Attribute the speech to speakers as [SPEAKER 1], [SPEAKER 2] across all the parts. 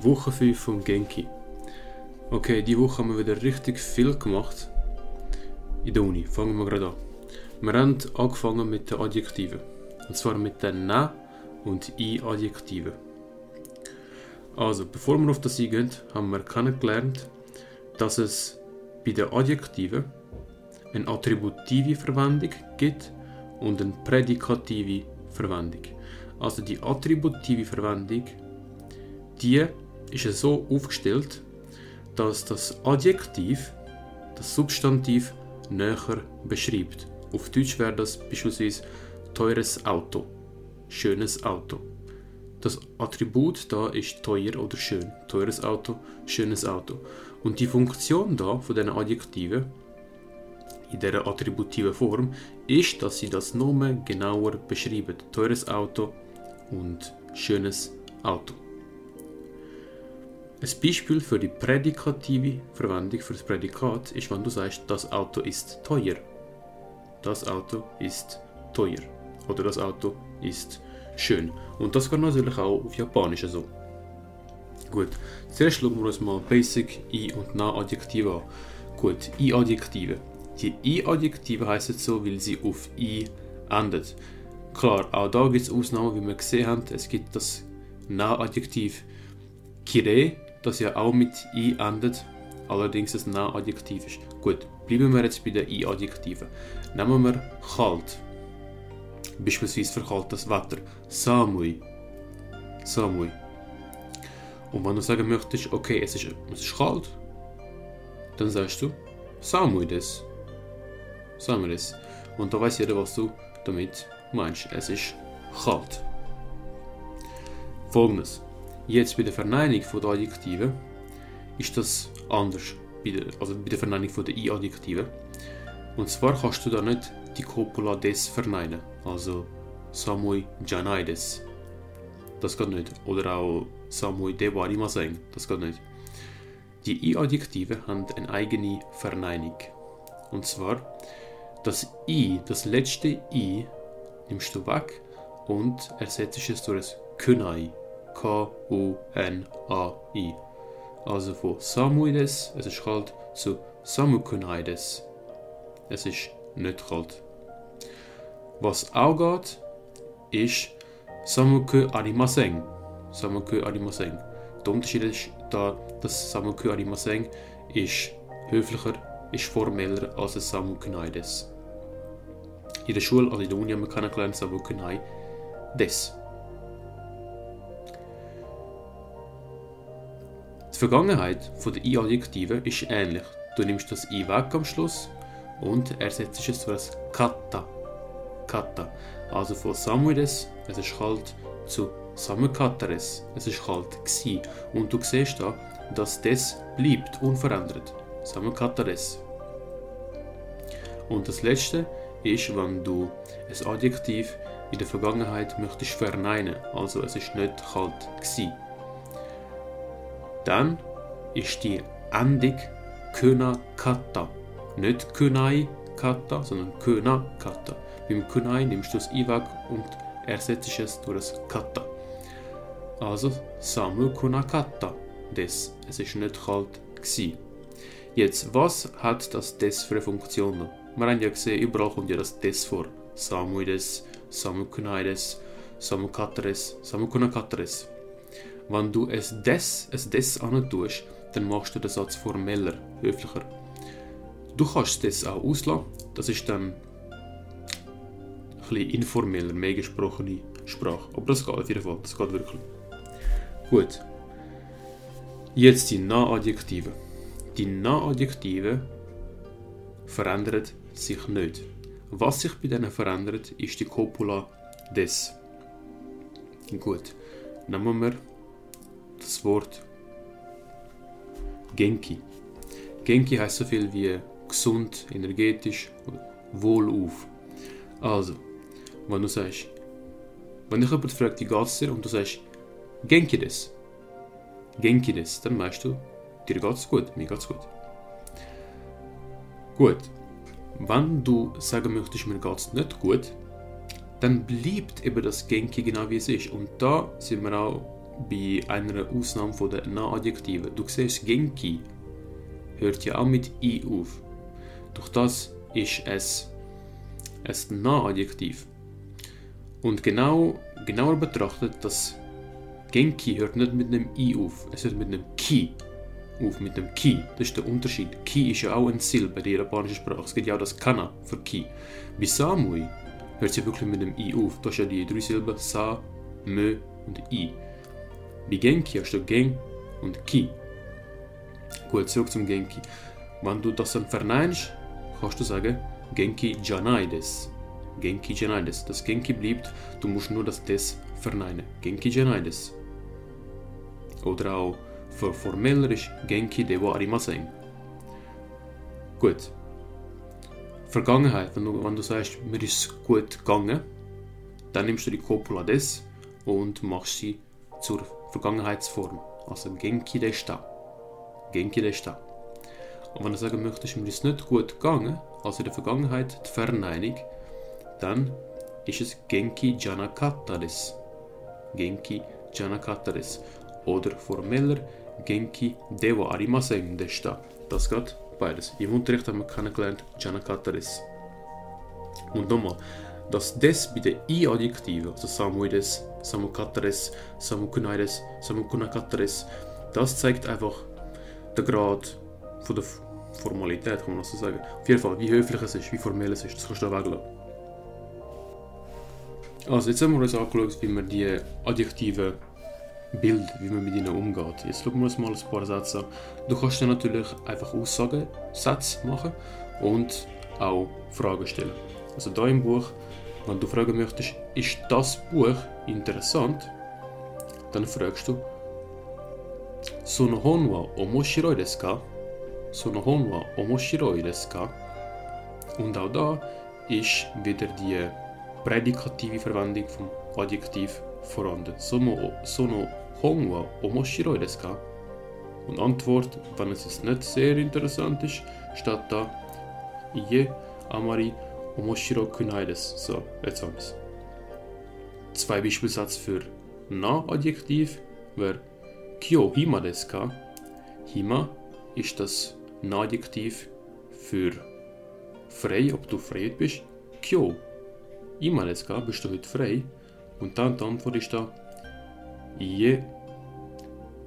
[SPEAKER 1] Woche 5 von Genki. Okay, die Woche haben wir wieder richtig viel gemacht. In der Uni. Fangen wir gerade an. Wir haben angefangen mit den Adjektiven. Und zwar mit den Na und I-Adjektiven. Also, bevor wir auf das eingehen, haben wir kennengelernt, dass es bei den Adjektiven eine attributive Verwendung gibt und eine prädikative Verwendung. Also die attributive Verwendung, die ist so aufgestellt, dass das Adjektiv das Substantiv näher beschreibt. Auf Deutsch wäre das beispielsweise teures Auto, schönes Auto. Das Attribut da ist teuer oder schön. Teures Auto, schönes Auto. Und die Funktion da von diesen Adjektiven in dieser attributiven Form ist, dass sie das Nomen genauer beschreiben. Teures Auto und schönes Auto. Ein Beispiel für die prädikative Verwendung für das Prädikat ist, wenn du sagst, das Auto ist teuer. Das Auto ist teuer. Oder das Auto ist schön. Und das kann natürlich auch auf Japanisch so. Gut, zuerst schauen wir uns mal Basic I- und Na-Adjektive an. Gut, I-Adjektive. Die I-Adjektive heißen so, weil sie auf I endet. Klar, auch da gibt es Ausnahmen, wie wir gesehen haben. Es gibt das Na-Adjektiv Kire, das ja auch mit i endet, allerdings ein Na-Adjektiv ist. Gut, bleiben wir jetzt bei den I-Adjektiven. Nehmen wir kalt. Beispielsweise für kaltes Wetter. Samui. Samui. Und wenn du sagen möchtest, okay, es ist, es ist kalt, dann sagst du Samui des. Samui des. Und da weiß jeder, was du damit meinst. Es ist kalt. Folgendes. Jetzt bei der Verneinung der Adjektive ist das anders. Bei der, also bei der Verneinung der I-Adjektive. Und zwar kannst du da nicht die Copula des verneinen. Also Samui Janai des. Das geht nicht. Oder auch Samui de Warimaseng. Das geht nicht. Die I-Adjektive haben eine eigene Verneinung. Und zwar das I, das letzte I, nimmst du weg und ersetzt es durch ein Kunai. K-U-N-A-I. Also von Samuides, es ist kalt, zu Samukunaides. Es ist nicht kalt. Was auch geht, ist Samuku Arimaseng. Samuku Arimaseng. Der Unterschied ist da, dass Samuku Arimaseng ist höflicher, ist formeller als ein Samukunaides. In der Schule, also in der Uni haben wir kennengelernt Samukunai Vergangenheit der I-Adjektive ist ähnlich. Du nimmst das I weg am Schluss und ersetzt es durch das Kata. Kata. Also von Samuides, es ist kalt, zu Samukatares, es ist kalt gsi. Und du siehst da, dass das bleibt unverändert. Samukatares. Und das letzte ist, wenn du ein Adjektiv in der Vergangenheit möchtest verneinen, also es ist nicht kalt gsi dann ist die Endung Köna Kata. Nicht Könai Kata, sondern Köna Kata. Beim Könai nimmst du das I weg und ersetzt es durch das Kata. Also Samu Kuna Kata. Des. Es ist nicht kalt gsi. Jetzt, was hat das des für eine Funktion? Wir haben ja gesehen, überall kommt ja das des vor. Samu des, Samu Kunai Wenn du es des, es des tust, dann machst du den Satz formeller, höflicher. Du kannst das auch auslassen, das ist dann ein informeller, mehr gesprochene Sprache. Aber das geht auf jeden Fall, das geht wirklich. Gut. Jetzt die Na-Adjektive. Die Na-Adjektive verändern sich nicht. Was sich bei denen verändert, ist die Copula des. Gut. Nehmen wir das Wort Genki. Genki heißt so viel wie gesund, energetisch, wohlauf. Also, wenn du sagst, wenn dich jemand fragt, wie geht's dir, und du sagst, Genki des, Genki des, dann weißt du, dir geht's gut, mir geht's gut. Gut, wenn du sagen möchtest, mir geht's nicht gut, dann bleibt eben das Genki genau wie es ist. Und da sind wir auch bei einer Ausnahme von den Na-Adjektiven. Du siehst, Genki hört ja auch mit I auf. Durch das ist es ein Na-Adjektiv. Und genau, genauer betrachtet, das Genki hört nicht mit einem I auf, es hört mit einem Ki auf, mit einem Ki. Das ist der Unterschied. Ki ist ja auch ein Silbe in der japanischen Sprache. Es gibt ja auch das Kana für Ki. Bei Samui hört sie wirklich mit einem I auf. Da hast ja die drei Silben Sa, Mö und I. Bei Genki hast du Gen und Ki. Gut, zurück zum Genki. Wenn du das dann verneinst, kannst du sagen Genki Janai des. Genki Janai des. Das Genki bleibt, du musst nur das des verneinen. Genki Janai des. Oder auch für formeller ist Genki dewa arimasen. Gut. Vergangenheit, wenn du, wenn du sagst, mir ist gut gegangen, dann nimmst du die Copula des und machst sie zur Vergangenheitsform. Also Genki deshita. Genki deshita. Und wenn du sagen möchtest, mir ist nicht gut gegangen, also in der Vergangenheit die Verneinung, dann ist es Genki Janakata des. Genki Janakata des. Oder formeller Genki Dewa Arimasen deshita. Das geht beides. Im Unterricht haben wir kennengelernt Janakata des. Und nochmal, das des bei den I-Adjektiven, also Samuides, Samukatares, Samukunaides, Samukunakatares, das zeigt einfach den Grad von der Formalität, kann man so sagen. Auf jeden Fall, wie höflich es ist, wie formell es ist, das kannst du da weglassen. Also, jetzt haben wir uns angeschaut, wie man die Adjektive bildet, wie man mit ihnen umgeht. Jetzt schauen wir uns mal ein paar Sätze an. Du kannst dann natürlich einfach Aussagen, Sätze machen und auch Fragen stellen. Also hier im Buch, wenn du fragen möchtest, ist das Buch interessant, dann fragst du, Sono hon wa omoshiroi desu ka? Sono hon wa omoshiroi desu ka? Und auch da ist wieder die prädikative Verwendung vom Adjektiv vorhanden. Sono, sono hon wa omoshiroi desu ka? Und Antwort, wenn es nicht sehr interessant ist, statt da, je amari 面白くないです. So, jetzt haben wir es. Zwei Beispielsätze für Na-Adjektiv wäre Kyo Hima desu ka? Hima ist das Na-Adjektiv für frei, ob du frei bist. Kyo Ima desu ka? Bist du heute frei? Und dann die Antwort ist da Ie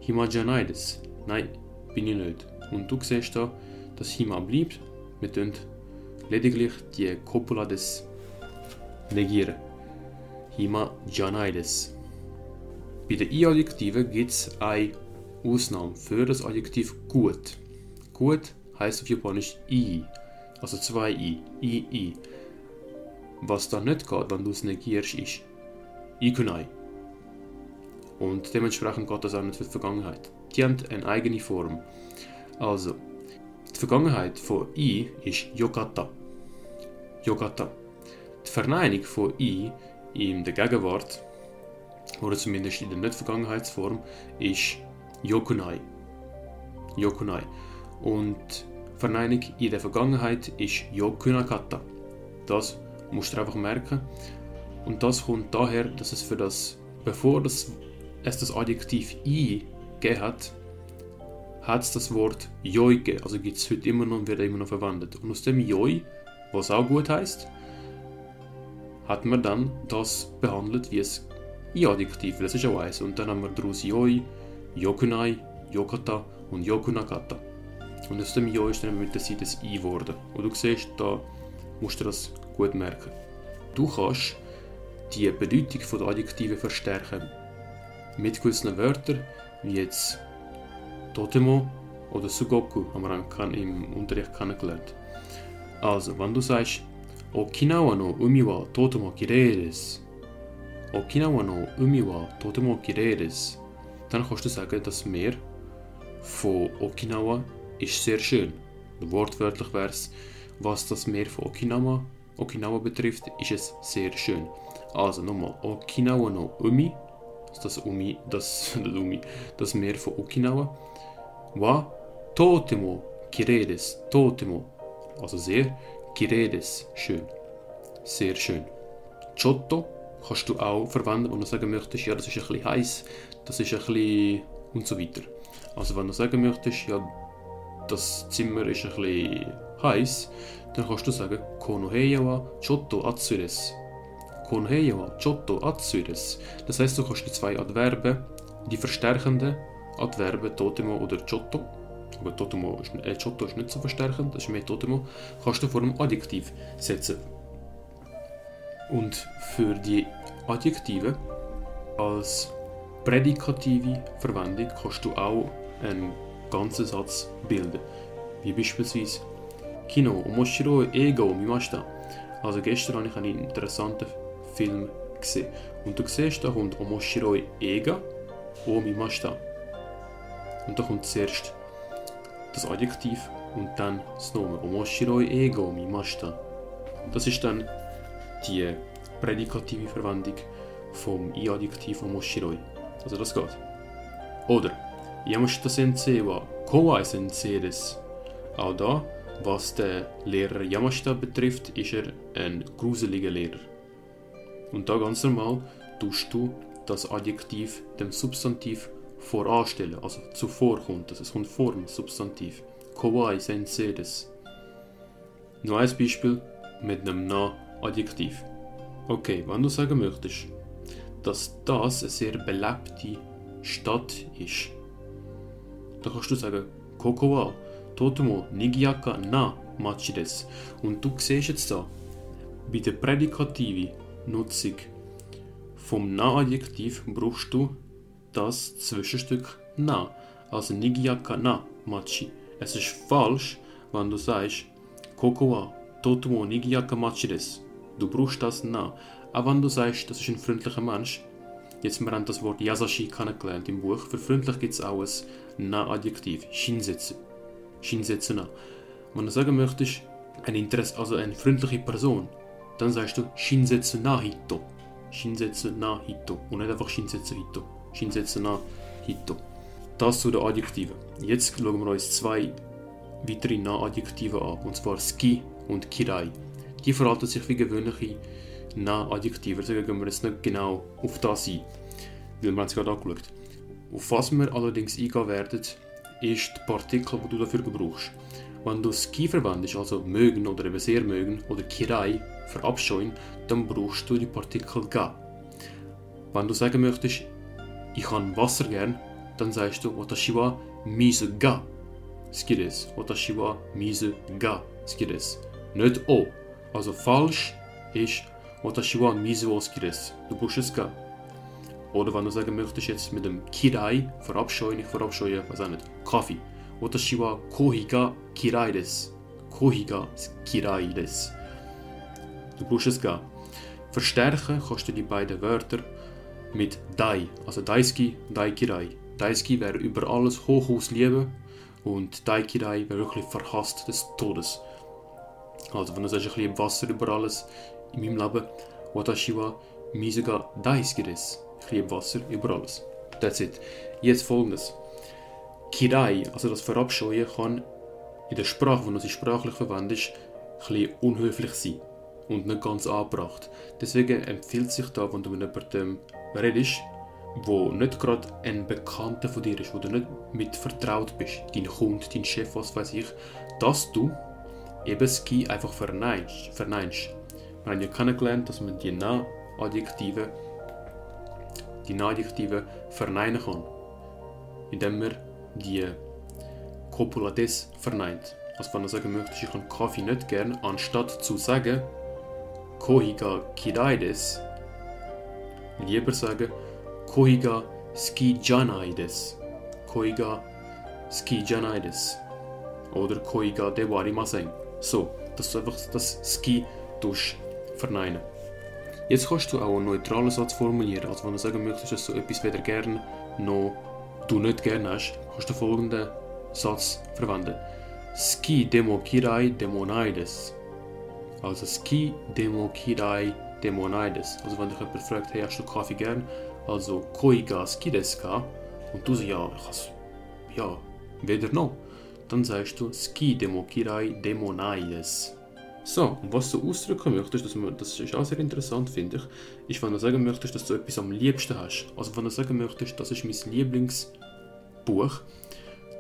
[SPEAKER 1] Hima janai desu. Nein, bin ich nicht. Und du siehst da, dass Hima bleibt. Wir tun lediglich die Copula des negieren. Hima janai desu. Bei den I-Adjektiven gibt es eine Ausnahme für das Adjektiv gut. Gut heißt auf Japanisch i, also zwei i, i, i. Was da nicht geht, wenn du es negierst, ist ikunai. Und dementsprechend geht das auch nicht für die Vergangenheit. Die haben eine eigene Form. Also, die Vergangenheit von i ist yokata. Yokata. Die Verneinung von i in der Gegenwart oder zumindest in der Nicht-Vergangenheitsform, ist Yokunai. Yokunai. Und Verneinung in der Vergangenheit ist Yokunakata. Das musst du einfach merken. Und das kommt daher, dass es für das, bevor es das Adjektiv i gegeben hat, hat es das Wort Joi gegeben. Also gibt es heute immer noch und wird immer noch verwendet. Und aus dem Joi, was auch gut heißt, hat man dann das behandelt, wie es I-Adjektiv, das ist auch eins. Und dann haben wir daraus Yoi, Yokunai, Yokata und Yokunakata. Und aus dem Yoi ist dann mit der Seite das I geworden. Und du siehst, da musst du das gut merken. Du kannst die Bedeutung der Adjektive verstärken. Mit gewissen Wörtern, wie jetzt Totemo oder Sugoku, haben wir im Unterricht kennengelernt. Also, wenn du sagst, Okinawa no umi wa totemo kirei desu, Okinawa no umi wa totemo kirei desu. Dann kannst du sagen, das Meer von Okinawa ist sehr schön. Wortwörtlich wäre es, was das Meer von Okinawa, Okinawa betrifft, ist es sehr schön. Also nochmal, Okinawa no Umi, das Umi, das, das Umi, das Meer von Okinawa, wa totemo kirei desu, totemo, also sehr, kirei desu, schön, sehr schön. Chotto kannst du auch verwenden, wenn du sagen möchtest, ja, das ist ein bisschen heiß, das ist ein bisschen und so weiter. Also wenn du sagen möchtest, ja, das Zimmer ist ein bisschen heiß, dann kannst du sagen, Konoheya wa chotto atsu desu. Konoheya wa chotto atsu. Das heißt, du kannst die zwei Adverben, die verstärkenden Adverben Totemo oder Chotto, aber Totemo ist, äh, Chotto ist nicht so verstärkend, das ist mehr Totemo, kannst du vor dem Adjektiv setzen. Und für die Adjektive als prädikative Verwendung kannst du auch einen ganzen Satz bilden. Wie beispielsweise Kino, omoshiroi eiga mimashita. Also gestern habe ich einen interessanten Film gesehen. Und du siehst, da kommt omoshiroi eiga o mimashita. Und da kommt zuerst das Adjektiv und dann das Nomen. Omoshiroi eiga o mimashita. Das ist dann die prädikative Verwendung vom I-Adjektiv omoshiroi. Also das geht. Oder Yamashita Sensei wa Kowai Sensei desu. Auch da, was den Lehrer Yamashita betrifft, ist er ein gruseliger Lehrer. Und da ganz normal tust du das Adjektiv dem Substantiv voranstellen, also zuvor kommt das, es kommt vor dem Substantiv. Kowai Sensei desu. Noch ein Beispiel mit einem Na-Adjektiv. Okay, wenn du sagen möchtest, dass das eine sehr belebte Stadt ist, dann kannst du sagen, Koko wa totomo nigiyaka na machi desu. Und du siehst jetzt da, bei der prädikativen Nutzung vom Na-Adjektiv brauchst du das Zwischenstück na, also nigiyaka na machi. Es ist falsch, wenn du sagst, Koko wa totomo nigiyaka machi desu. Du brauchst das na. Auch wenn du sagst, das ist ein freundlicher Mensch, jetzt wir haben das Wort Yasashi kennengelernt im Buch, für freundlich gibt es auch ein Na-Adjektiv, Shinsetsu. Shinsetsu na. Wenn du sagen möchtest, ein Interesse, also eine freundliche Person, dann sagst du Shinsetsu na hito. Shinsetsu na hito. Und nicht einfach Shinsetsu hito. Shinsetsu na hito. Das zu den Adjektiven. Jetzt schauen wir uns zwei weitere Na-Adjektive an, und zwar Ski und Kirai. Die verhalten sich wie gewöhnliche Na-Adjektive, deswegen gehen wir jetzt nicht genau auf das ein, weil wir es gerade angeschaut. Auf was wir allerdings eingehen werden, ist die Partikel, die du dafür brauchst. Wenn du Ski verwendest, also mögen oder eben sehr mögen, oder Kirai, verabscheuen, dann brauchst du die Partikel ga. Wenn du sagen möchtest, ich habe Wasser gern, dann sagst du Watashi wa mizu ga ski desu. Watashi wa mizu ga ski desu. Nicht o. Also falsch ist Watashi wa mizu wo ski desu. Du brauchst es ga. Oder wenn du sagen möchtest, jetzt mit dem Kirai, verabscheuen, ich verabscheue, was auch nicht, Kaffee. Watashi wa kohi ga kirai desu. Kohi ga kirai desu. Du brauchst es ga. Verstärken kannst du die beiden Wörter mit Dai, also Daisuki, Daikirai. Daisuki wäre über alles Hochhaus lieben und Daikirai wäre wirklich verhasst des Todes. Also wenn du sagst, ich liebe Wasser über alles in meinem Leben, Watashi wa mizu ga daisuki desu. Ich liebe Wasser über alles. That's it. Jetzt folgendes. Kirai, also das Verabscheuen, kann in der Sprache, wenn du sie sprachlich verwendest, ein bisschen unhöflich sein und nicht ganz angebracht. Deswegen empfiehlt sich da, wenn du mit jemandem redest, wo nicht gerade ein Bekannter von dir ist, wo du nicht mit vertraut bist, dein Kunde, dein Chef, was weiß ich, dass du eben Ski einfach verneinst. verneinst. Wir haben ja kennengelernt, dass man die Na-Adjektive die Na-Adjektive verneinen kann, indem man die Copula des verneint. Also wenn du sagen möchtest, ich habe Kaffee nicht gern, anstatt zu sagen Kohi ga kirai desu, lieber sagen Kohi ga ski janai. Kohi ga ski janai. Oder Kohi ga de wa arimasen. So, dass du einfach das Ski tust verneinen. Jetzt kannst du auch einen neutralen Satz formulieren. Also wenn du sagen möchtest, dass du etwas weder gern noch du nicht gern hast, kannst du folgenden Satz verwenden. Ski demo kirai demo nai desu. Also Ski demo kirai demo nai desu. Also wenn dich jemand fragt, hey, hast du Kaffee gern? Also koi ga ski desu ka? Und du sagst, ja, ich ja, weder noch. Dann sagst du Ski demo kirai demo nai desu. So, und was du ausdrücken möchtest, man, das ist auch sehr interessant, finde ich, ist, wenn du sagen möchtest, dass du etwas am liebsten hast. Also wenn du sagen möchtest, das ist mein Lieblingsbuch,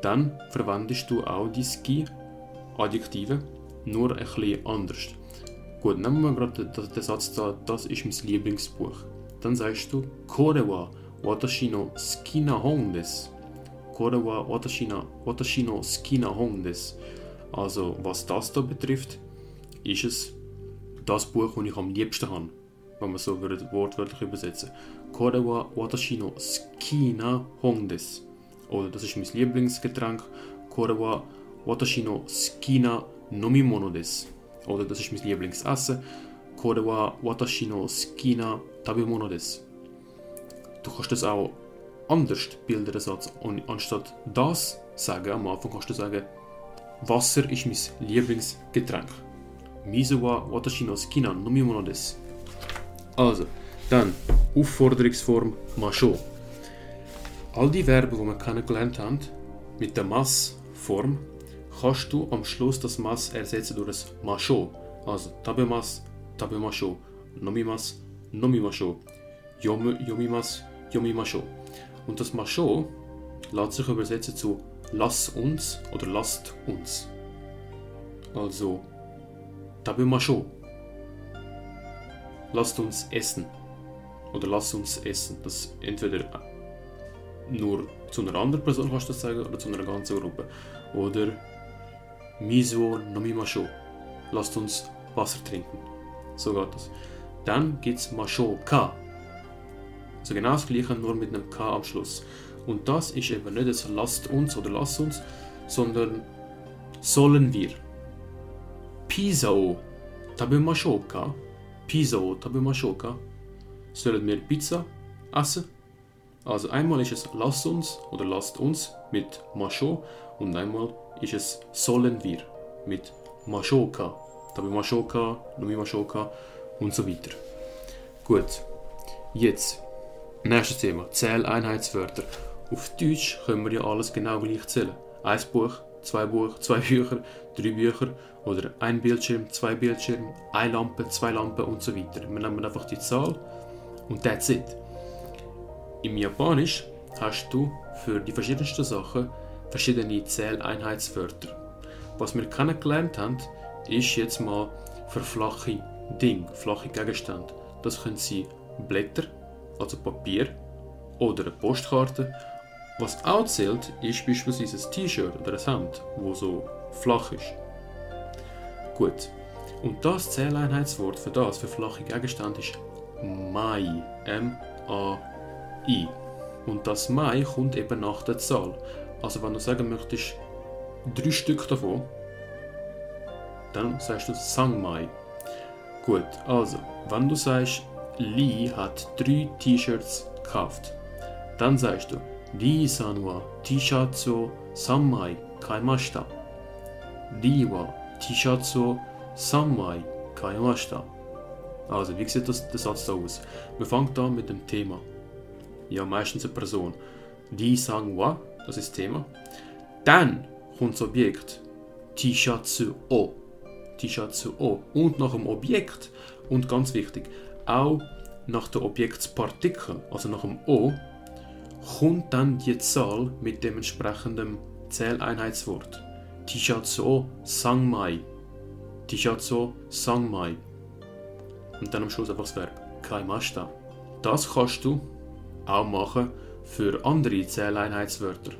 [SPEAKER 1] dann verwendest du auch die Ski-Adjektive, nur ein bisschen anders. Gut, nehmen wir gerade den, Satz da, das ist mein Lieblingsbuch. Dann sagst du, Kore wa watashi no skina hon desu. Kore wa watashi no, watashi no skina hon desu. Also, was das da betrifft, ist es das Buch, das ich am liebsten habe, wenn man so wortwörtlich übersetzen Kore wa watashi no skina hon desu. Oder das ist mein Lieblingsgetränk. Kore wa watashi no skina nomimono desu. Oder das ist mein Lieblingsessen. Kore wa watashi no skina tabemono desu. Du kannst das auch anders bilden, den Satz. Und anstatt das sagen, am Anfang kannst du sagen, Wasser ist mein Lieblingsgetränk. Miso wa watashi no skina nomimono desu. Also, dann Aufforderungsform Masho. All die Verben, die wir kennengelernt haben, mit der Mass-Form, kannst du am Schluss das Mass ersetzen durch das Masho. Also Tabemas, Tabemasho, Nomimas, Nomimasho, Yom, Yomimas, Yomimasho. Und das Masho lässt sich übersetzen zu Lass uns oder lasst uns. Also Tabemasho. Lasst uns essen. Oder lass uns essen. Das entweder nur zu einer anderen Person kannst du das sagen oder zu einer ganzen Gruppe. Oder Miso nomimasho. Lasst uns Wasser trinken. So geht das. Dann gibt es Masho Ka. Also genau das gleiche, nur mit einem K am Schluss. Und das ist eben nicht das Lasst uns oder Lass uns, sondern sollen wir. Pisa o tabemashou ka. Pisa o tabemashou ka. Sollen wir Pizza essen? Also einmal ist es Lass uns oder Lasst uns mit Masho und einmal ist es sollen wir mit Mashoka, Tabi Mashoka, Numi Mashoka und so weiter. Gut, jetzt nächstes Thema, Zähleinheitswörter. Auf Deutsch können wir ja alles genau gleich zählen. Ein Buch, zwei Buch, zwei Bücher, drei Bücher oder ein Bildschirm, zwei Bildschirme, eine Lampe, zwei Lampen und so weiter. Wir nehmen einfach die Zahl und that's it. Im Japanisch hast du für die verschiedensten Sachen verschiedene Zähleinheitswörter. Was wir kennengelernt haben, ist jetzt mal für flache Dinge, flache Gegenstände. Das können sein Blätter, also Papier, oder eine Postkarte. Was auch zählt, ist beispielsweise ein T-Shirt oder ein Hemd, wo so flach ist. Gut. Und das Zähleinheitswort für das, für flache Gegenstände, ist Mai. M-A-I. Und das Mai kommt eben nach der Zahl. Also wenn du sagen möchtest, drei Stück davon, dann sagst du Sangmai. Gut, also, wenn du sagst, Lee hat drei T-Shirts gekauft, dann sagst du, Lee-san wa T-Shirts o Sanmai kaimashita. Lee wa T-Shirts o Sanmai kaimashita. Also, wie sieht das, der Satz aus? Wir fangen da mit dem Thema. Ja, meistens eine Person. Lee sang wa, das ist Thema. Dann kommt das Objekt. Tishatsu o. Tishatsu o. Und nach dem Objekt, und ganz wichtig, auch nach der Objektspartikel, also nach dem o, kommt dann die Zahl mit dem entsprechenden Zähleinheitswort. Tishatsu o sangmai. Tishatsu sangmai. Und dann am Schluss einfach das Verb kaimashita. Das kannst du auch machen für andere Zähleinheitswörter.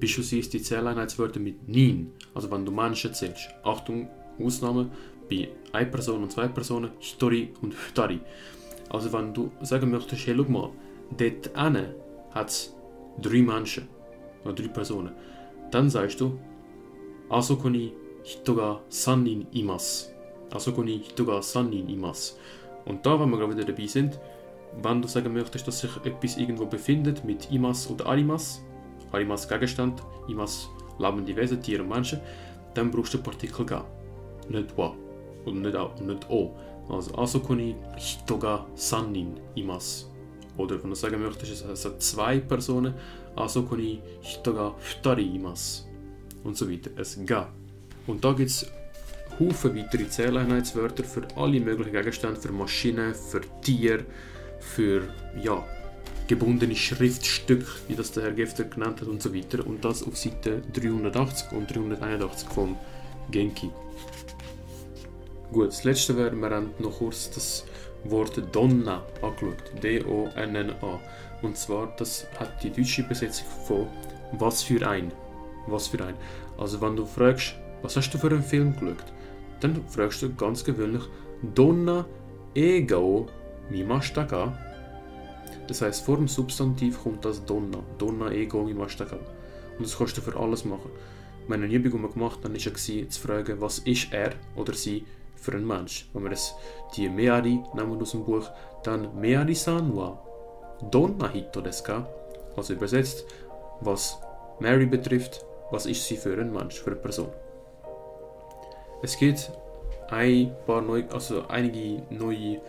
[SPEAKER 1] Beispielsweise die Zähleinheitswörter mit Nin, also wenn du Menschen zählst. Achtung, Ausnahme bei einer Person und zwei Personen, Hitori und Futari. Also wenn du sagen möchtest, hey, schau mal, dort hat es drei Menschen oder drei Personen, dann sagst du, Asoko ni hito ga sannin imasu. Asoko ni hito ga sannin imasu. Und da, wenn wir gerade wieder dabei sind, wenn du sagen möchtest, dass sich etwas irgendwo befindet mit Imas oder Arimas, Arimas Gegenstand, Imas lebende Wesen, Tiere und Menschen, dann brauchst du Partikel ga, nicht wa und nicht, a, und nicht o. Also Asokoni Hitoga Sannin Imas. Oder wenn du sagen möchtest, es hat zwei Personen, Asokoni Hitoga Futari Imas. Und so weiter. Es ga. Und da gibt es Haufen weitere Zähleinheitswörter für alle möglichen Gegenstände, für Maschinen, für Tiere, für ja, gebundene Schriftstücke, wie das der Herr Gefter genannt hat und so weiter. Und das auf Seite 380 und 381 vom Genki. Gut, das letzte wäre, wir haben noch kurz das Wort Donna angeschaut. D-O-N-N-A. Und zwar, das hat die deutsche Übersetzung von was für ein. Was für ein. Also wenn du fragst, was hast du für einen Film geschaut, dann fragst du ganz gewöhnlich Donna ego mi mashtaga. Das heißt, vor dem Substantiv kommt das Donna. Donna ego mi mashtaga. Und das kannst du für alles machen. Meine Übung, die wir gemacht haben, war zu fragen, was ist er oder sie für ein Mensch. Wenn wir das, die Meari nehmen aus dem Buch, dann Meari-san wa Donna hito desu ka? Also übersetzt, was Mary betrifft, was ist sie für ein Mensch, für eine Person. Es gibt ein paar neu, also einige neue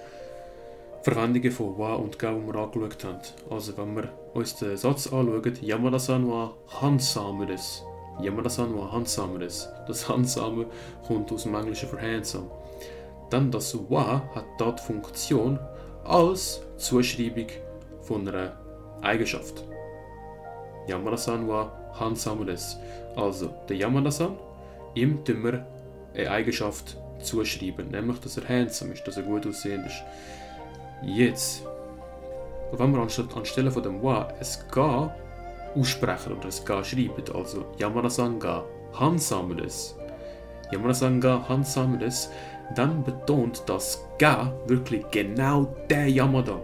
[SPEAKER 1] Verwendungen von wa und ga, die wir angeschaut haben. Also wenn wir uns den Satz anschauen, Yamada-san wa handsame desu. Yamada-san wa handsame desu. Das handsame kommt aus dem Englischen für handsome. Dann das wa hat dort Funktion als Zuschreibung von einer Eigenschaft. Yamada-san wa handsame desu. Also, der Yamada-san, ihm tun wir eine Eigenschaft zuschreiben, nämlich, dass er handsome ist, dass er gut aussehend ist. Jetzt, wenn wir anstatt, anstelle von dem wa es ga aussprechen oder es ga schreiben, also Yamada-san ga handsame desu, Yamada-san ga handsame desu, dann betont das ga wirklich genau der Yamada.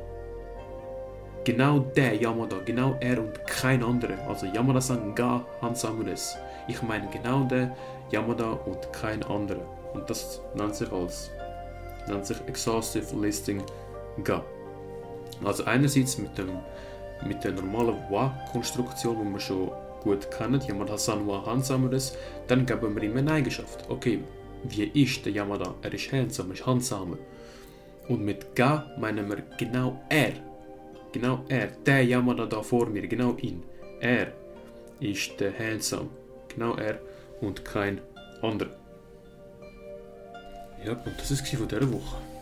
[SPEAKER 1] Genau der Yamada, genau er und kein anderer. Also Yamada-san ga handsame desu. Ich meine genau der Yamada und kein anderer. Und das nennt sich als nennt sich Exhaustive Listing Ga. Also einerseits mit, dem, mit der normalen Wa-Konstruktion, die wir schon gut kennen, Yamada-san wa hansameres, dann geben wir ihm eine Eigenschaft. Okay, wie ist der Yamada? Er ist handsam, ist handsame. Und mit Ga meinen wir genau er. Genau er, der Yamada da vor mir, genau ihn. Er ist der handsome. Genau er und kein anderer. Ja, und das war von dieser Woche.